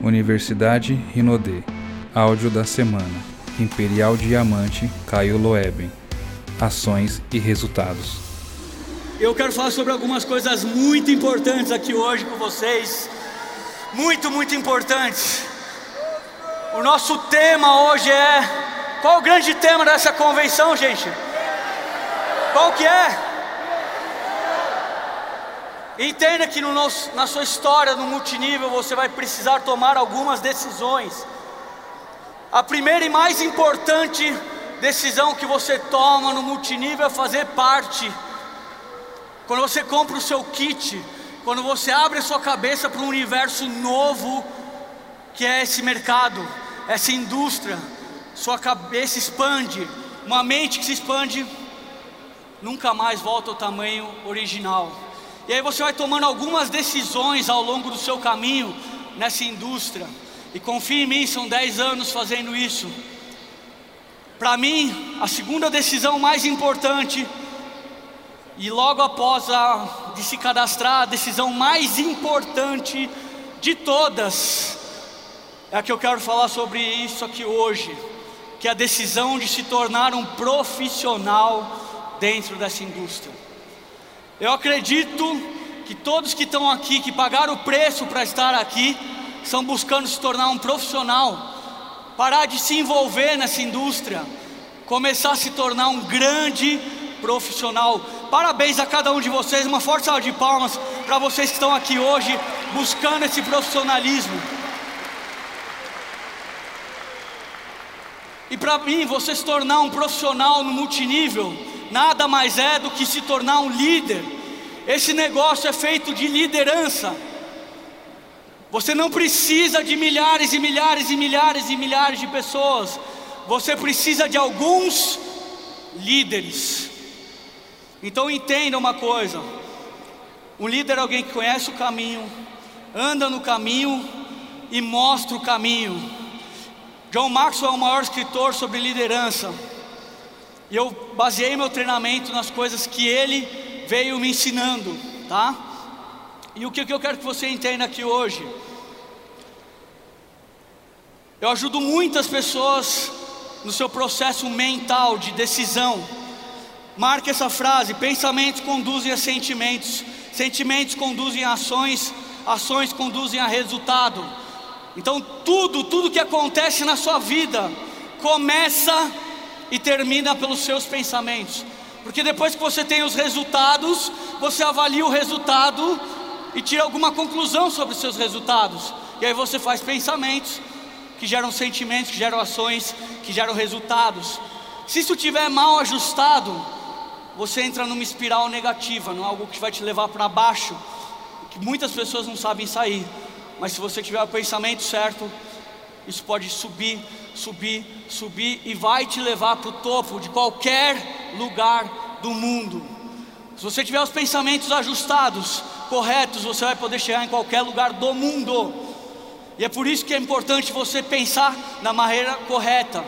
Universidade Rinodê. Áudio da semana. Imperial Diamante Caio Loeben. Ações e resultados. Eu quero falar sobre algumas coisas muito importantes aqui hoje com vocês. Muito, muito importantes. O nosso tema hoje é. Qual o grande tema dessa convenção, gente? Qual que é? Entenda que no nosso, na sua história no multinível você vai precisar tomar algumas decisões. A primeira e mais importante decisão que você toma no multinível é fazer parte. Quando você compra o seu kit, quando você abre a sua cabeça para um universo novo, que é esse mercado, essa indústria, sua cabeça expande, uma mente que se expande, nunca mais volta ao tamanho original. E aí você vai tomando algumas decisões ao longo do seu caminho nessa indústria. E confie em mim, são 10 anos fazendo isso. Para mim, a segunda decisão mais importante, e logo após a de se cadastrar, a decisão mais importante de todas, é a que eu quero falar sobre isso aqui hoje, que é a decisão de se tornar um profissional dentro dessa indústria. Eu acredito que todos que estão aqui, que pagaram o preço para estar aqui, estão buscando se tornar um profissional, parar de se envolver nessa indústria, começar a se tornar um grande profissional. Parabéns a cada um de vocês, uma forte salva de palmas para vocês que estão aqui hoje buscando esse profissionalismo. E para mim, você se tornar um profissional no multinível, nada mais é do que se tornar um líder. Esse negócio é feito de liderança. Você não precisa de milhares e milhares e milhares e milhares de pessoas. Você precisa de alguns líderes. Então entenda uma coisa: um líder é alguém que conhece o caminho, anda no caminho e mostra o caminho. John Maxwell é o maior escritor sobre liderança. E eu baseei meu treinamento nas coisas que ele veio me ensinando, tá? E o que eu quero que você entenda aqui hoje? Eu ajudo muitas pessoas no seu processo mental de decisão. Marque essa frase: pensamentos conduzem a sentimentos, sentimentos conduzem a ações, ações conduzem a resultado. Então, tudo, tudo que acontece na sua vida começa e termina pelos seus pensamentos. Porque depois que você tem os resultados, você avalia o resultado e tira alguma conclusão sobre os seus resultados. E aí você faz pensamentos que geram sentimentos, que geram ações, que geram resultados. Se isso estiver mal ajustado, você entra numa espiral negativa, não algo que vai te levar para baixo, que muitas pessoas não sabem sair. Mas se você tiver o pensamento certo, isso pode subir, subir, subir e vai te levar para o topo de qualquer lugar do mundo. Se você tiver os pensamentos ajustados, corretos, você vai poder chegar em qualquer lugar do mundo. E é por isso que é importante você pensar da maneira correta.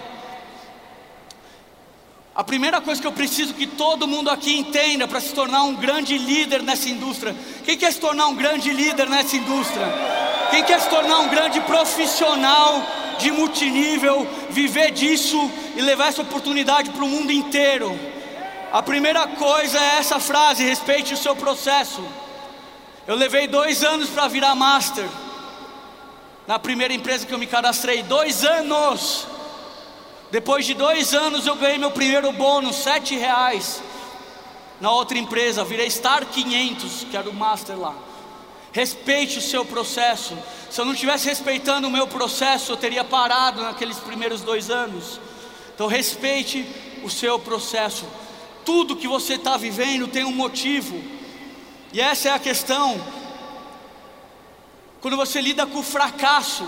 A primeira coisa que eu preciso que todo mundo aqui entenda para se tornar um grande líder nessa indústria. Quem quer se tornar um grande líder nessa indústria? Quem quer se tornar um grande profissional de multinível, viver disso e levar essa oportunidade para o mundo inteiro? A primeira coisa é essa frase: respeite o seu processo. Eu levei dois anos para virar master. Na primeira empresa que eu me cadastrei, dois anos. Depois de dois anos eu ganhei meu primeiro bônus, sete reais. Na outra empresa, virei Star 500, que era o master lá. Respeite o seu processo. Se eu não estivesse respeitando o meu processo, eu teria parado naqueles primeiros dois anos. Então, respeite o seu processo. Tudo que você está vivendo tem um motivo, e essa é a questão. Quando você lida com o fracasso,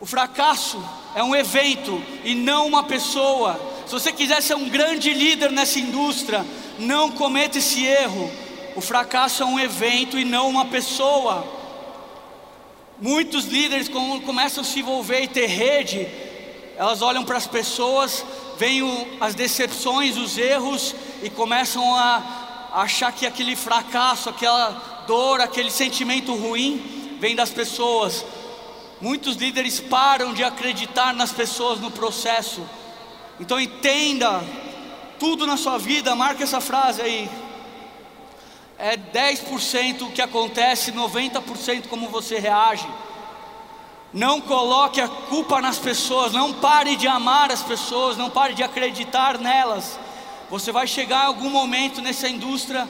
o fracasso é um evento e não uma pessoa. Se você quiser ser um grande líder nessa indústria, não cometa esse erro. O fracasso é um evento e não uma pessoa. Muitos líderes, começam a se envolver e ter rede, elas olham para as pessoas, veem as decepções, os erros e começam a achar que aquele fracasso, aquela dor, aquele sentimento ruim vem das pessoas. Muitos líderes param de acreditar nas pessoas no processo. Então entenda, tudo na sua vida, marque essa frase aí. É 10% o que acontece, 90% como você reage. Não coloque a culpa nas pessoas, não pare de amar as pessoas, não pare de acreditar nelas. Você vai chegar em algum momento nessa indústria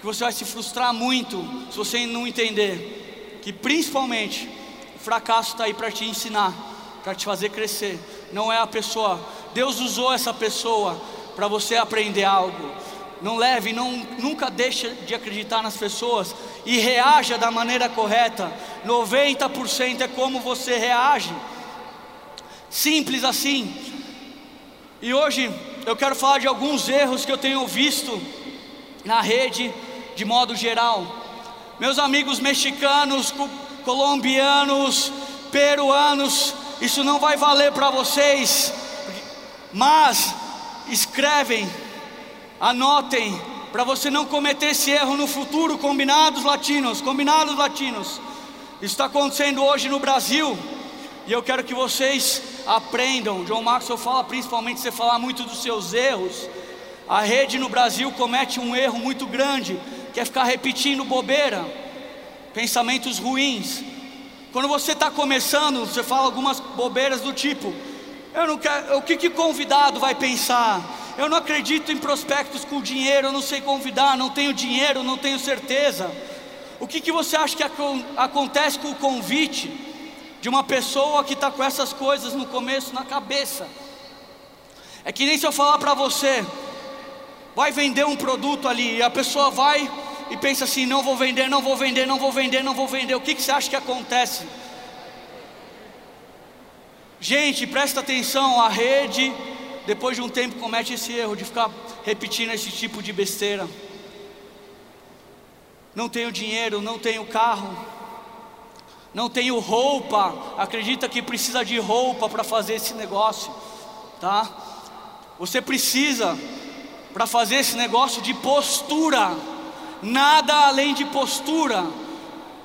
que você vai se frustrar muito se você não entender que principalmente o fracasso está aí para te ensinar, para te fazer crescer. Não é a pessoa. Deus usou essa pessoa para você aprender algo. Não leve, não, nunca deixe de acreditar nas pessoas e reaja da maneira correta. 90% é como você reage. Simples assim. E hoje eu quero falar de alguns erros que eu tenho visto na rede de modo geral. Meus amigos mexicanos, colombianos, peruanos, isso não vai valer para vocês, mas escrevem, anotem, para você não cometer esse erro no futuro, combinados latinos, combinados latinos. Isso está acontecendo hoje no Brasil, e eu quero que vocês aprendam. João Maxwell fala principalmente você falar muito dos seus erros. A rede no Brasil comete um erro muito grande, que é ficar repetindo bobeira, pensamentos ruins. Quando você está começando, você fala algumas bobeiras do tipo: eu não quero, o que que convidado vai pensar? Eu não acredito em prospectos com dinheiro, eu não sei convidar, não tenho dinheiro, não tenho certeza. O que, que você acha que acontece com o convite de uma pessoa que está com essas coisas no começo na cabeça? É que nem se eu falar para você, vai vender um produto ali, e a pessoa vai e pensa assim: não vou vender, não vou vender, não vou vender, não vou vender. O que, que você acha que acontece? Gente, presta atenção, a rede, depois de um tempo, comete esse erro de ficar repetindo esse tipo de besteira não tenho dinheiro, não tenho carro, não tenho roupa, acredita que precisa de roupa para fazer esse negócio, tá? Você precisa, para fazer esse negócio, de postura, nada além de postura.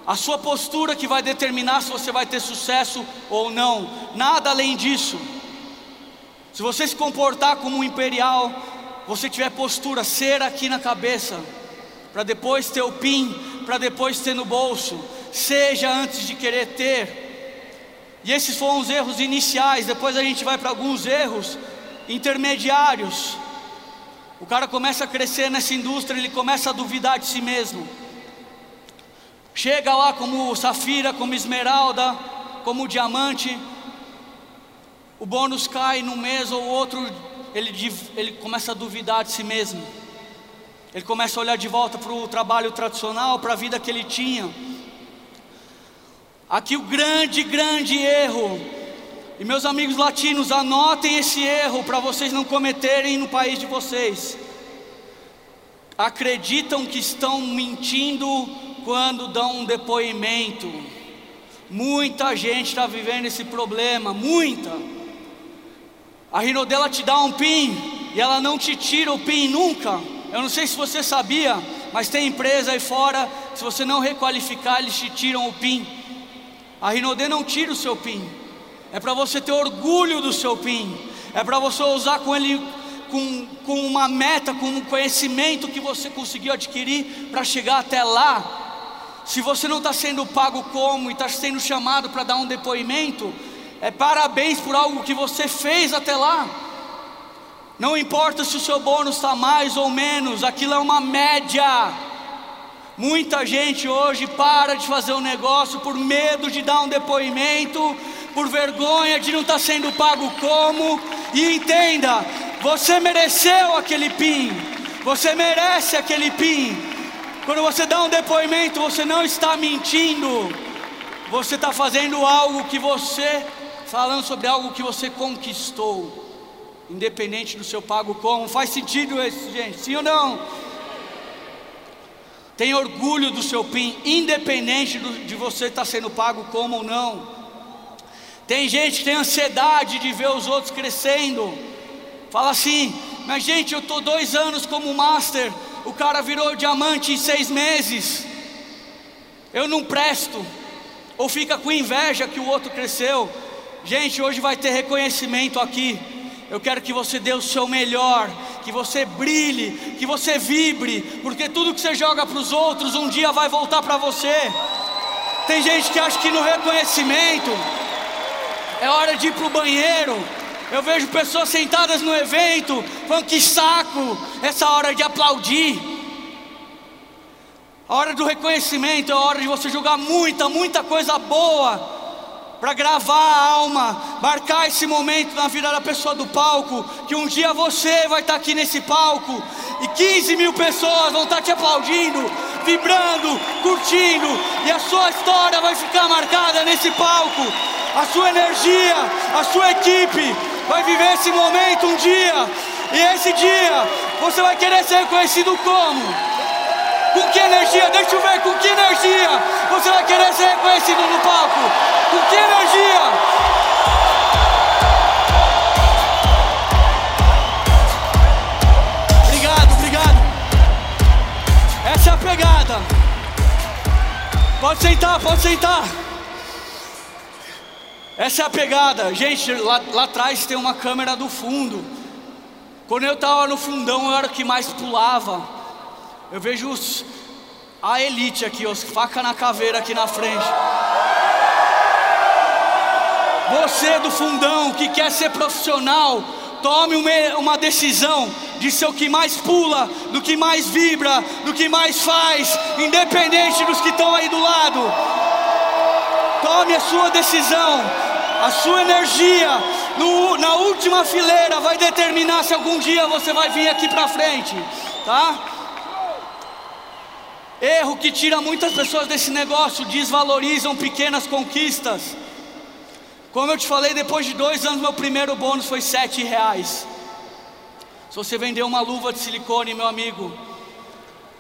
A sua postura que vai determinar se você vai ter sucesso ou não, nada além disso. Se você se comportar como um imperial, você tiver postura, ser aqui na cabeça, para depois ter o PIN, para depois ter no bolso. Seja antes de querer ter. E esses foram os erros iniciais. Depois a gente vai para alguns erros intermediários. O cara começa a crescer nessa indústria, ele começa a duvidar de si mesmo. Chega lá como safira, como esmeralda, como diamante. O bônus cai num mês ou outro, ele, ele começa a duvidar de si mesmo. Ele começa a olhar de volta para o trabalho tradicional, para a vida que ele tinha. Aqui o grande, grande erro. E meus amigos latinos, anotem esse erro para vocês não cometerem no país de vocês. Acreditam que estão mentindo quando dão um depoimento. Muita gente está vivendo esse problema, muita. A Rinodela te dá um PIN e ela não te tira o PIN nunca. Eu não sei se você sabia, mas tem empresa aí fora, se você não requalificar, eles te tiram o PIN. A Rinode não tira o seu PIN. É para você ter orgulho do seu PIN. É para você usar com ele com, com uma meta, com um conhecimento que você conseguiu adquirir para chegar até lá. Se você não está sendo pago como e está sendo chamado para dar um depoimento, é parabéns por algo que você fez até lá. Não importa se o seu bônus está mais ou menos, aquilo é uma média. Muita gente hoje para de fazer um negócio por medo de dar um depoimento, por vergonha de não estar tá sendo pago como. E entenda, você mereceu aquele PIN, você merece aquele PIN. Quando você dá um depoimento, você não está mentindo, você está fazendo algo que você, falando sobre algo que você conquistou independente do seu pago como. Faz sentido isso, gente? Sim ou não? Tem orgulho do seu PIN, independente do, de você estar tá sendo pago como ou não. Tem gente que tem ansiedade de ver os outros crescendo. Fala assim, mas gente, eu estou dois anos como master, o cara virou diamante em seis meses. Eu não presto. ou fica com inveja que o outro cresceu. Gente, hoje vai ter reconhecimento aqui. Eu quero que você dê o seu melhor, que você brilhe, que você vibre, porque tudo que você joga para os outros um dia vai voltar para você. Tem gente que acha que no reconhecimento é hora de ir para o banheiro. Eu vejo pessoas sentadas no evento falando que saco, essa hora de aplaudir. A hora do reconhecimento é a hora de você jogar muita, muita coisa boa para gravar a alma, marcar esse momento na vida da pessoa do palco, que um dia você vai estar tá aqui nesse palco e 15 mil pessoas vão estar tá te aplaudindo, vibrando, curtindo, e a sua história vai ficar marcada nesse palco, a sua energia, a sua equipe vai viver esse momento um dia, e esse dia você vai querer ser reconhecido como? Com que energia? Deixa eu ver, com que energia você vai querer ser reconhecido no palco? Com que energia? Obrigado, obrigado. Essa é a pegada. Pode sentar, pode sentar. Essa é a pegada. Gente, lá, lá atrás tem uma câmera do fundo. Quando eu estava no fundão, eu era o que mais pulava. Eu vejo os, a elite aqui, os faca na caveira aqui na frente. Você do fundão que quer ser profissional, tome uma, uma decisão de ser o que mais pula, do que mais vibra, do que mais faz, independente dos que estão aí do lado. Tome a sua decisão, a sua energia, no, na última fileira vai determinar se algum dia você vai vir aqui para frente, tá? Erro que tira muitas pessoas desse negócio, desvalorizam pequenas conquistas. Como eu te falei, depois de dois anos, meu primeiro bônus foi sete reais. Se você vender uma luva de silicone, meu amigo,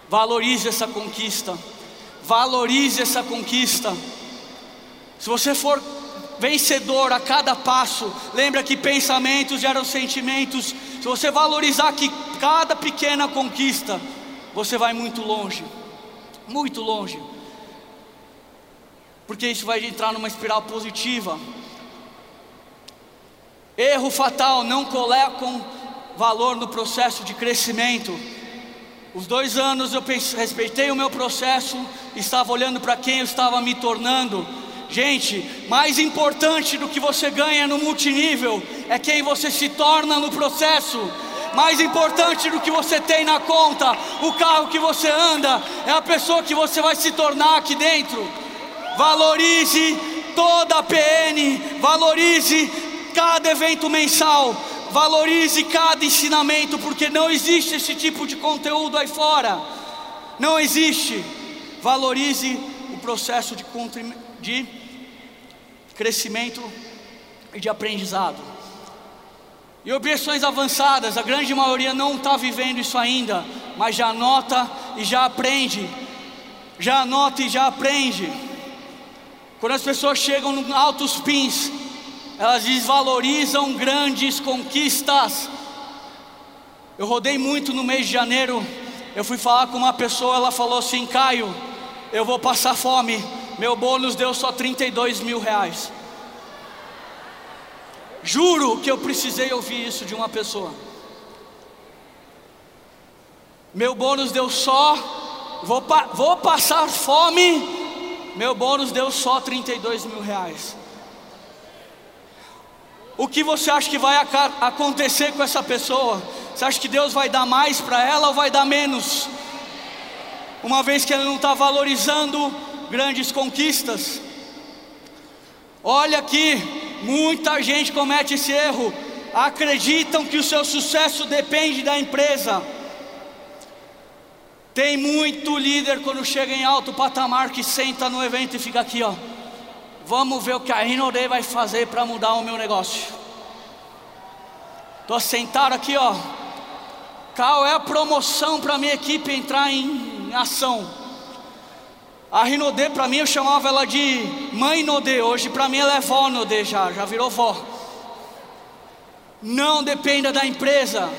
valorize essa conquista. Valorize essa conquista. Se você for vencedor a cada passo, lembra que pensamentos geram sentimentos. Se você valorizar que cada pequena conquista, você vai muito longe muito longe, porque isso vai entrar numa espiral positiva. Erro fatal, não colocam valor no processo de crescimento. Os dois anos eu respeitei o meu processo, estava olhando para quem eu estava me tornando. Gente, mais importante do que você ganha no multinível é quem você se torna no processo mais importante do que você tem na conta, o carro que você anda, é a pessoa que você vai se tornar aqui dentro. Valorize toda a PN, valorize cada evento mensal, valorize cada ensinamento, porque não existe esse tipo de conteúdo aí fora. Não existe. Valorize o processo de, de crescimento e de aprendizado. E objeções avançadas, a grande maioria não está vivendo isso ainda, mas já anota e já aprende. Já anota e já aprende. Quando as pessoas chegam no altos pins, elas desvalorizam grandes conquistas. Eu rodei muito no mês de janeiro. Eu fui falar com uma pessoa, ela falou assim: Caio, eu vou passar fome. Meu bônus deu só 32 mil reais. Juro que eu precisei ouvir isso de uma pessoa. Meu bônus deu só, vou, vou passar fome. Meu bônus deu só 32 mil reais. O que você acha que vai acontecer com essa pessoa? Você acha que Deus vai dar mais para ela ou vai dar menos? Uma vez que ela não está valorizando grandes conquistas. Olha aqui, Muita gente comete esse erro, acreditam que o seu sucesso depende da empresa. Tem muito líder quando chega em alto patamar que senta no evento e fica aqui, ó. Vamos ver o que a Rinode vai fazer para mudar o meu negócio. Estou sentado aqui, ó. Qual é a promoção para minha equipe entrar em ação? A Rinodê, para mim, eu chamava ela de mãe Nodê. Hoje, para mim, ela é vó Nodê já, já virou vó. Não dependa da empresa,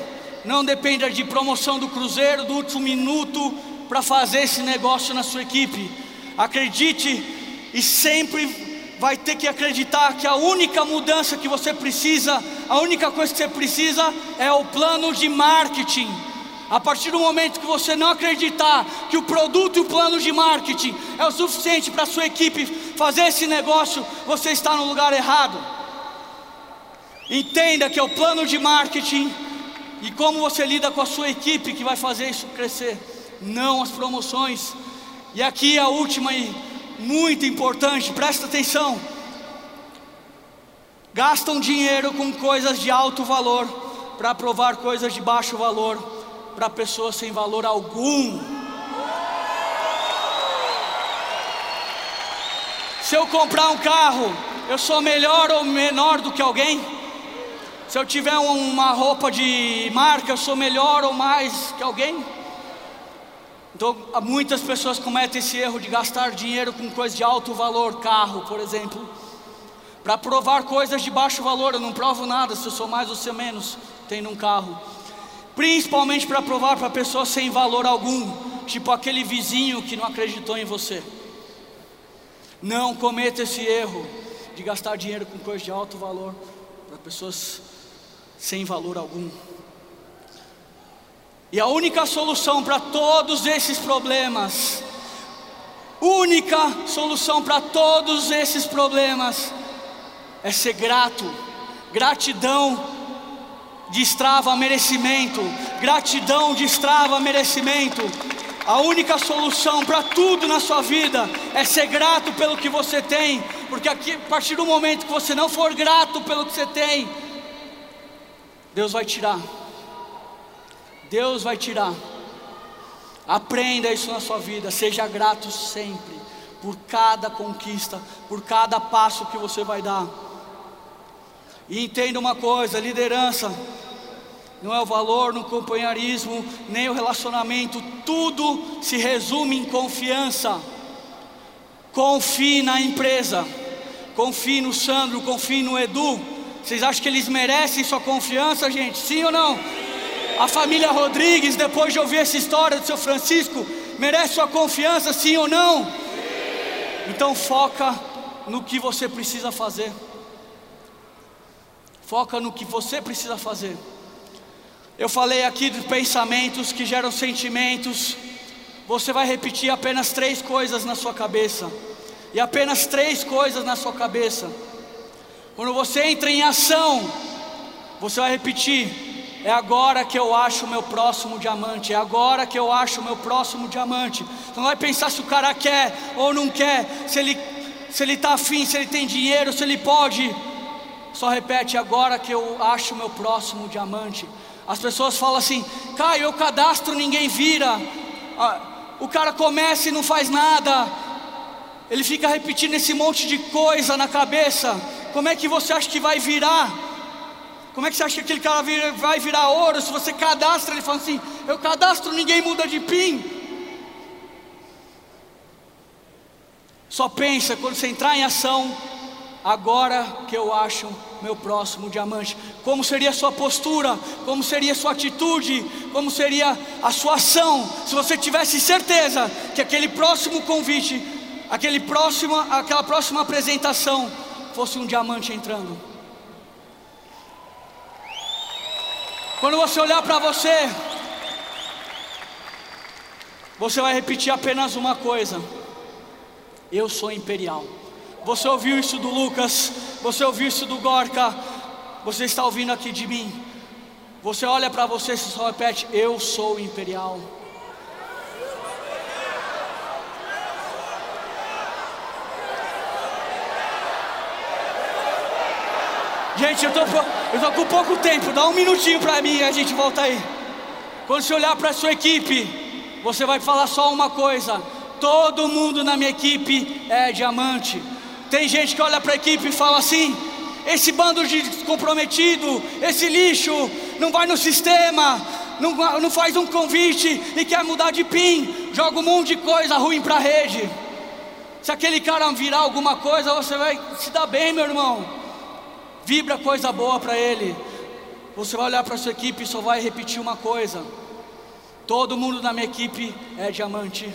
não dependa de promoção do cruzeiro, do último minuto para fazer esse negócio na sua equipe. Acredite e sempre vai ter que acreditar que a única mudança que você precisa, a única coisa que você precisa é o plano de marketing. A partir do momento que você não acreditar que o produto e o plano de marketing é o suficiente para a sua equipe fazer esse negócio, você está no lugar errado. Entenda que é o plano de marketing e como você lida com a sua equipe que vai fazer isso crescer, não as promoções. E aqui a última e muito importante, presta atenção. Gastam dinheiro com coisas de alto valor para provar coisas de baixo valor para pessoas sem valor algum. Se eu comprar um carro, eu sou melhor ou menor do que alguém? Se eu tiver uma roupa de marca, eu sou melhor ou mais que alguém? Então, muitas pessoas cometem esse erro de gastar dinheiro com coisas de alto valor, carro, por exemplo, para provar coisas de baixo valor. Eu não provo nada se eu sou mais ou se menos tendo um carro principalmente para provar para pessoas sem valor algum, tipo aquele vizinho que não acreditou em você. Não cometa esse erro de gastar dinheiro com coisas de alto valor para pessoas sem valor algum. E a única solução para todos esses problemas, única solução para todos esses problemas é ser grato. Gratidão destrava merecimento, gratidão destrava merecimento. A única solução para tudo na sua vida é ser grato pelo que você tem, porque aqui, a partir do momento que você não for grato pelo que você tem, Deus vai tirar. Deus vai tirar. Aprenda isso na sua vida, seja grato sempre por cada conquista, por cada passo que você vai dar. E entenda uma coisa: liderança não é o valor no companheirismo, nem o relacionamento, tudo se resume em confiança. Confie na empresa, confie no Sandro, confie no Edu. Vocês acham que eles merecem sua confiança, gente? Sim ou não? A família Rodrigues, depois de ouvir essa história do seu Francisco, merece sua confiança, sim ou não? Então foca no que você precisa fazer. Foca no que você precisa fazer. Eu falei aqui de pensamentos que geram sentimentos. Você vai repetir apenas três coisas na sua cabeça. E apenas três coisas na sua cabeça. Quando você entra em ação, você vai repetir: é agora que eu acho o meu próximo diamante. É agora que eu acho o meu próximo diamante. Então não vai pensar se o cara quer ou não quer, se ele se ele está afim, se ele tem dinheiro, se ele pode. Só repete: agora que eu acho meu próximo diamante. As pessoas falam assim: Caio, eu cadastro, ninguém vira. Ah, o cara começa e não faz nada. Ele fica repetindo esse monte de coisa na cabeça. Como é que você acha que vai virar? Como é que você acha que aquele cara vai virar ouro? Se você cadastra, ele fala assim: Eu cadastro, ninguém muda de PIN. Só pensa quando você entrar em ação, agora que eu acho meu próximo diamante. Como seria a sua postura? Como seria a sua atitude? Como seria a sua ação? Se você tivesse certeza que aquele próximo convite, aquele próximo, aquela próxima apresentação fosse um diamante entrando. Quando você olhar para você, você vai repetir apenas uma coisa: Eu sou imperial. Você ouviu isso do Lucas, você ouviu isso do Gorka, você está ouvindo aqui de mim. Você olha para você e só repete: Eu sou imperial. Gente, eu tô, eu tô com pouco tempo, dá um minutinho para mim e a gente volta aí. Quando você olhar para a sua equipe, você vai falar só uma coisa: todo mundo na minha equipe é diamante. Tem gente que olha para a equipe e fala assim: esse bando de comprometido, esse lixo, não vai no sistema, não, não faz um convite e quer mudar de PIN, joga um monte de coisa ruim para a rede. Se aquele cara virar alguma coisa, você vai se dar bem, meu irmão. Vibra coisa boa para ele. Você vai olhar para sua equipe e só vai repetir uma coisa: todo mundo na minha equipe é diamante.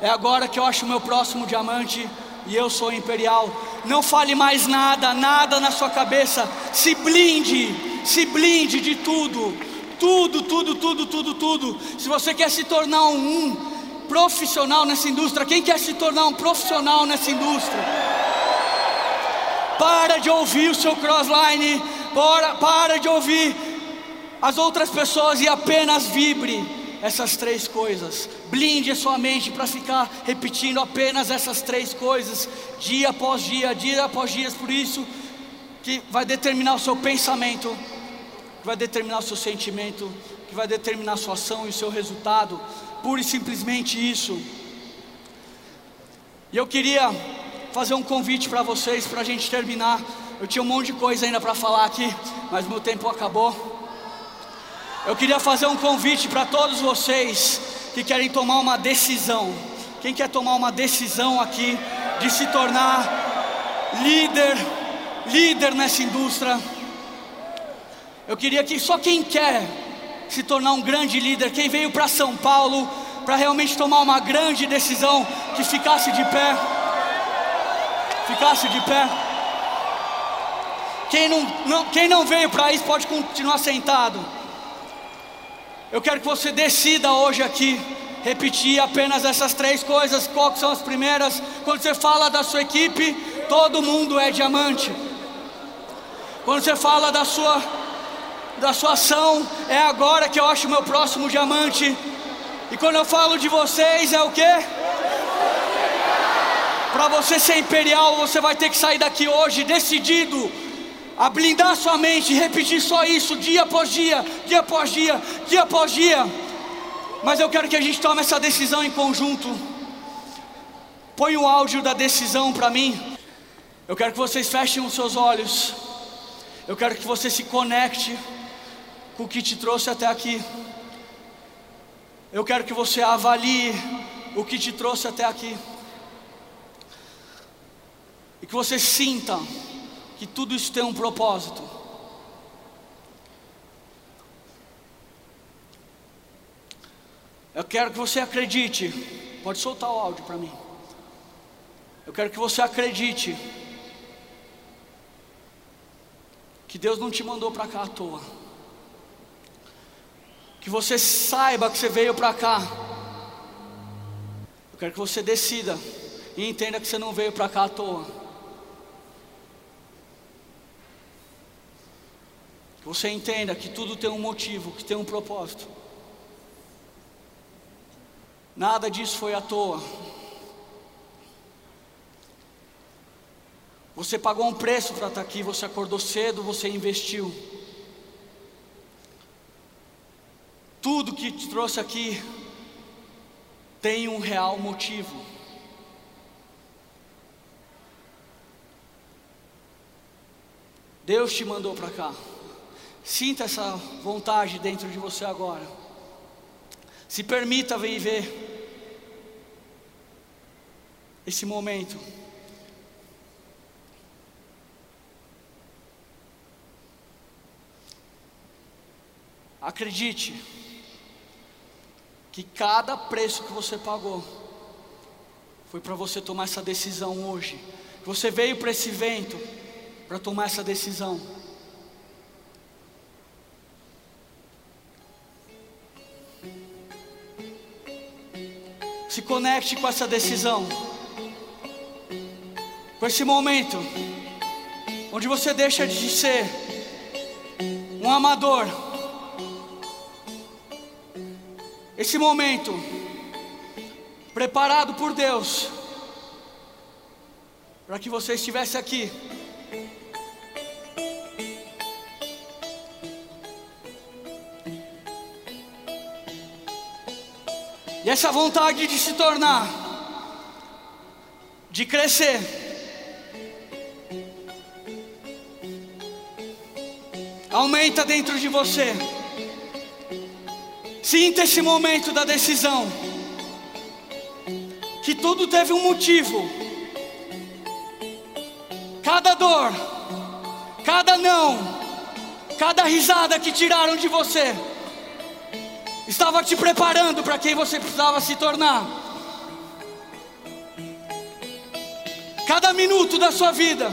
É agora que eu acho o meu próximo diamante e eu sou imperial. Não fale mais nada, nada na sua cabeça. Se blinde, se blinde de tudo. Tudo, tudo, tudo, tudo, tudo. Se você quer se tornar um, profissional nessa indústria, quem quer se tornar um profissional nessa indústria? Para de ouvir o seu crossline, para, para de ouvir as outras pessoas e apenas vibre essas três coisas. Blinde a sua mente para ficar repetindo apenas essas três coisas, dia após dia, dia após dia. Por isso que vai determinar o seu pensamento, que vai determinar o seu sentimento, que vai determinar a sua ação e o seu resultado. Pura e simplesmente isso. E eu queria fazer um convite para vocês, para a gente terminar. Eu tinha um monte de coisa ainda para falar aqui, mas meu tempo acabou. Eu queria fazer um convite para todos vocês que querem tomar uma decisão. Quem quer tomar uma decisão aqui de se tornar líder, líder nessa indústria? Eu queria que só quem quer se tornar um grande líder, quem veio para São Paulo para realmente tomar uma grande decisão, que ficasse de pé. Ficasse de pé. Quem não, não quem não veio para isso pode continuar sentado. Eu quero que você decida hoje aqui repetir apenas essas três coisas. Quais são as primeiras? Quando você fala da sua equipe, todo mundo é diamante. Quando você fala da sua da sua ação, é agora que eu acho meu próximo diamante. E quando eu falo de vocês, é o quê? Para você ser imperial, você vai ter que sair daqui hoje decidido a blindar sua mente repetir só isso dia após dia, dia após dia, dia após dia. Mas eu quero que a gente tome essa decisão em conjunto. Põe o áudio da decisão para mim. Eu quero que vocês fechem os seus olhos. Eu quero que você se conecte com o que te trouxe até aqui. Eu quero que você avalie o que te trouxe até aqui. E que você sinta que tudo isso tem um propósito. Eu quero que você acredite. Pode soltar o áudio para mim. Eu quero que você acredite que Deus não te mandou para cá à toa. Que você saiba que você veio para cá. Eu quero que você decida e entenda que você não veio para cá à toa. Você entenda que tudo tem um motivo, que tem um propósito. Nada disso foi à toa. Você pagou um preço para estar aqui, você acordou cedo, você investiu. Tudo que te trouxe aqui tem um real motivo. Deus te mandou para cá. Sinta essa vontade dentro de você agora. Se permita viver esse momento. Acredite que cada preço que você pagou foi para você tomar essa decisão hoje. Você veio para esse evento para tomar essa decisão. Conecte com essa decisão, com esse momento, onde você deixa de ser um amador. Esse momento, preparado por Deus, para que você estivesse aqui. E essa vontade de se tornar, de crescer, aumenta dentro de você. Sinta esse momento da decisão, que tudo teve um motivo. Cada dor, cada não, cada risada que tiraram de você estava te preparando para quem você precisava se tornar. Cada minuto da sua vida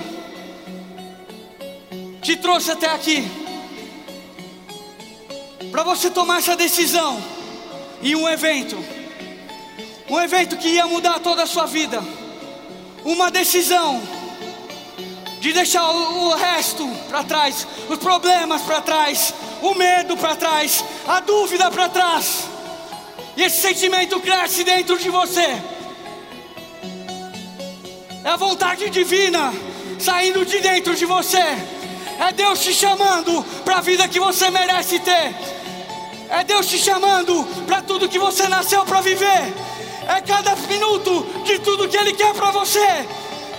te trouxe até aqui. Para você tomar essa decisão em um evento, um evento que ia mudar toda a sua vida, uma decisão de deixar o resto para trás, os problemas para trás, o medo para trás, a dúvida para trás, e esse sentimento cresce dentro de você. É a vontade divina saindo de dentro de você. É Deus te chamando para a vida que você merece ter. É Deus te chamando para tudo que você nasceu para viver. É cada minuto de tudo que Ele quer para você.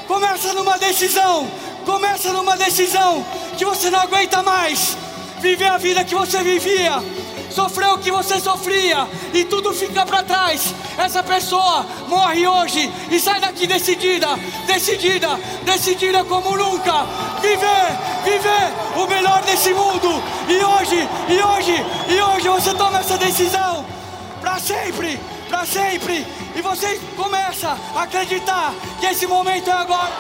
Começa numa decisão. Começa numa decisão que você não aguenta mais viver a vida que você vivia sofreu o que você sofria e tudo fica para trás. Essa pessoa morre hoje e sai daqui decidida, decidida, decidida como nunca. Viver, viver o melhor desse mundo. E hoje, e hoje, e hoje você toma essa decisão para sempre, para sempre. E você começa a acreditar que esse momento é agora.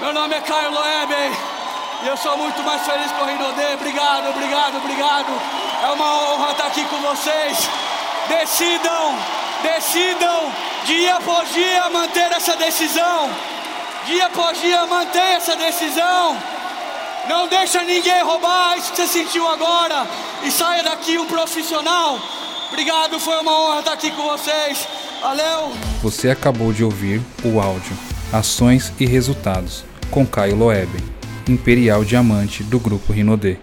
Meu nome é Caio Loeb. E eu sou muito mais feliz com o Rinodê. Obrigado, obrigado, obrigado. É uma honra estar aqui com vocês. Decidam, decidam, dia após dia, manter essa decisão. Dia após dia, manter essa decisão. Não deixa ninguém roubar isso que você sentiu agora. E saia daqui um profissional. Obrigado, foi uma honra estar aqui com vocês. Valeu! Você acabou de ouvir o áudio Ações e Resultados com Caio Loeb, Imperial Diamante do Grupo Rinodê.